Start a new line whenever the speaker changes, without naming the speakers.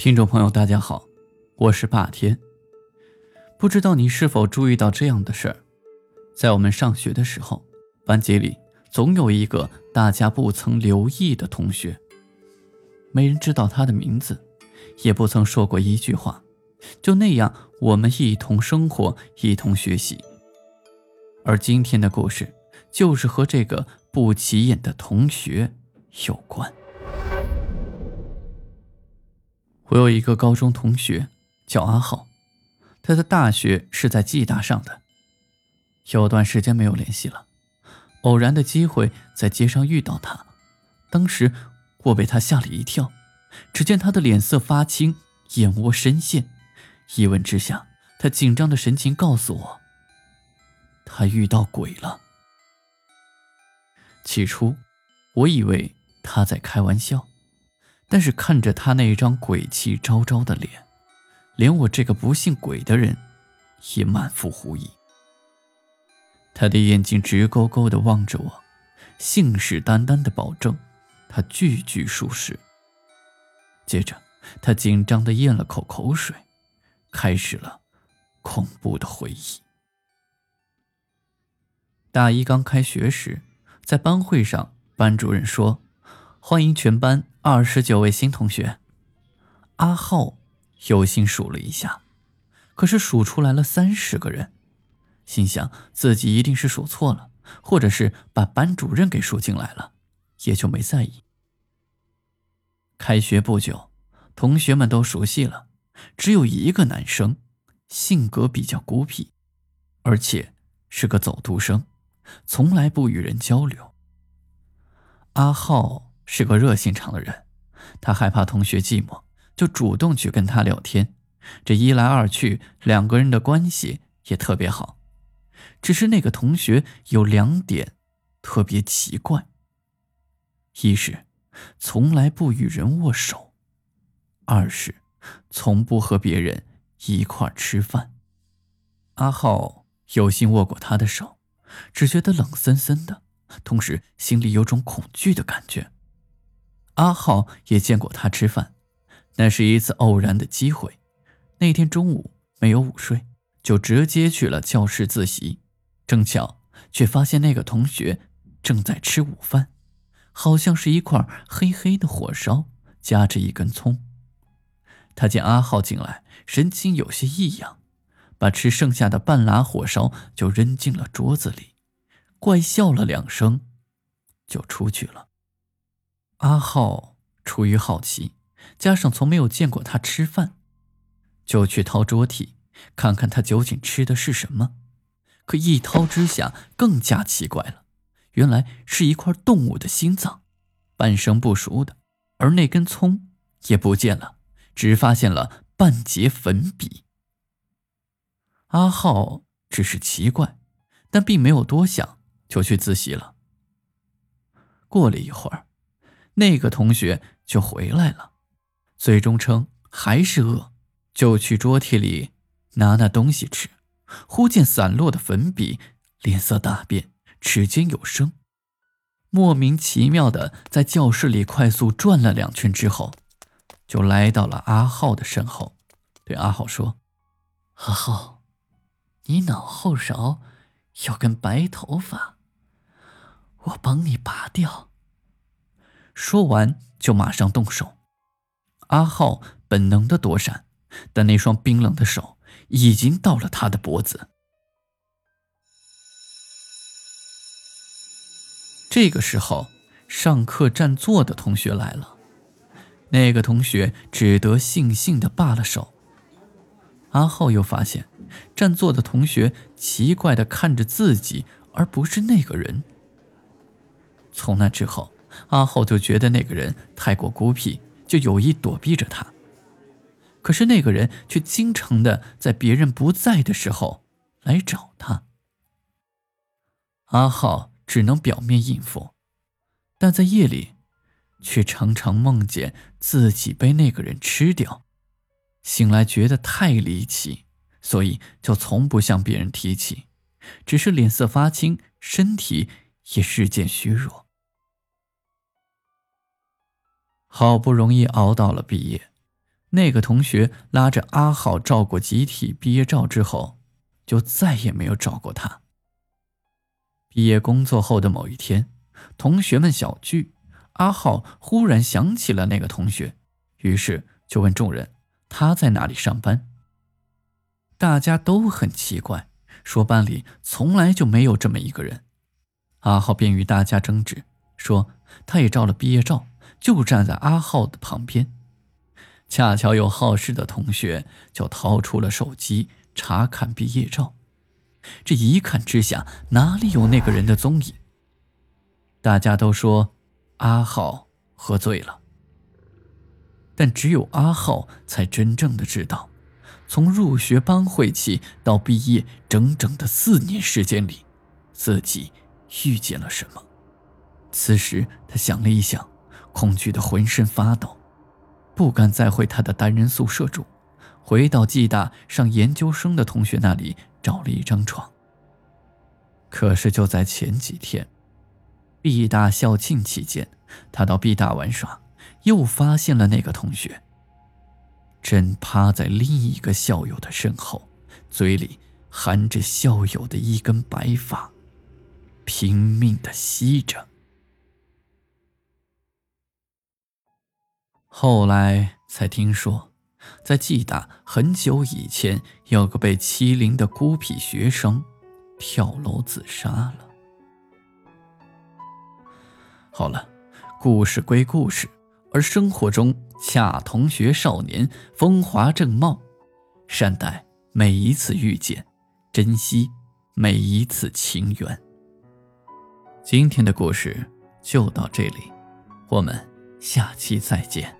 听众朋友，大家好，我是霸天。不知道你是否注意到这样的事儿，在我们上学的时候，班级里总有一个大家不曾留意的同学，没人知道他的名字，也不曾说过一句话，就那样我们一同生活，一同学习。而今天的故事，就是和这个不起眼的同学有关。我有一个高中同学叫阿浩，他的大学是在暨大上的。有段时间没有联系了，偶然的机会在街上遇到他，当时我被他吓了一跳。只见他的脸色发青，眼窝深陷，一问之下，他紧张的神情告诉我，他遇到鬼了。起初，我以为他在开玩笑。但是看着他那张鬼气昭昭的脸，连我这个不信鬼的人也满腹狐疑。他的眼睛直勾勾地望着我，信誓旦旦地保证他句句属实。接着，他紧张地咽了口口水，开始了恐怖的回忆。大一刚开学时，在班会上，班主任说。欢迎全班二十九位新同学。阿浩有心数了一下，可是数出来了三十个人，心想自己一定是数错了，或者是把班主任给数进来了，也就没在意。开学不久，同学们都熟悉了，只有一个男生，性格比较孤僻，而且是个走读生，从来不与人交流。阿浩。是个热心肠的人，他害怕同学寂寞，就主动去跟他聊天。这一来二去，两个人的关系也特别好。只是那个同学有两点特别奇怪：一是从来不与人握手；二是从不和别人一块吃饭。阿浩有幸握过他的手，只觉得冷森森的，同时心里有种恐惧的感觉。阿浩也见过他吃饭，那是一次偶然的机会。那天中午没有午睡，就直接去了教室自习。正巧却发现那个同学正在吃午饭，好像是一块黑黑的火烧，夹着一根葱。他见阿浩进来，神情有些异样，把吃剩下的半拉火烧就扔进了桌子里，怪笑了两声，就出去了。阿浩出于好奇，加上从没有见过他吃饭，就去掏桌屉，看看他究竟吃的是什么。可一掏之下，更加奇怪了，原来是一块动物的心脏，半生不熟的，而那根葱也不见了，只发现了半截粉笔。阿浩只是奇怪，但并没有多想，就去自习了。过了一会儿。那个同学就回来了，最终称还是饿，就去桌屉里拿那东西吃。忽见散落的粉笔，脸色大变，齿间有声，莫名其妙的在教室里快速转了两圈之后，就来到了阿浩的身后，对阿浩说：“阿浩，你脑后勺有根白头发，我帮你拔掉。”说完，就马上动手。阿浩本能的躲闪，但那双冰冷的手已经到了他的脖子。这个时候，上课占座的同学来了。那个同学只得悻悻的罢了手。阿浩又发现，占座的同学奇怪的看着自己，而不是那个人。从那之后。阿浩就觉得那个人太过孤僻，就有意躲避着他。可是那个人却经常的在别人不在的时候来找他。阿浩只能表面应付，但在夜里，却常常梦见自己被那个人吃掉。醒来觉得太离奇，所以就从不向别人提起，只是脸色发青，身体也日渐虚弱。好不容易熬到了毕业，那个同学拉着阿浩照过集体毕业照之后，就再也没有找过他。毕业工作后的某一天，同学们小聚，阿浩忽然想起了那个同学，于是就问众人他在哪里上班。大家都很奇怪，说班里从来就没有这么一个人。阿浩便与大家争执，说他也照了毕业照，就站在阿浩的旁边。恰巧有好事的同学就掏出了手机查看毕业照。这一看之下，哪里有那个人的踪影？大家都说阿浩喝醉了，但只有阿浩才真正的知道，从入学班会起到毕业整整的四年时间里，自己遇见了什么。此时他想了一想，恐惧的浑身发抖，不敢再回他的单人宿舍住，回到暨大上研究生的同学那里。找了一张床。可是就在前几天，毕大校庆期间，他到毕大玩耍，又发现了那个同学，正趴在另一个校友的身后，嘴里含着校友的一根白发，拼命的吸着。后来才听说。在暨大很久以前，有个被欺凌的孤僻学生跳楼自杀了。好了，故事归故事，而生活中恰同学少年风华正茂，善待每一次遇见，珍惜每一次情缘。今天的故事就到这里，我们下期再见。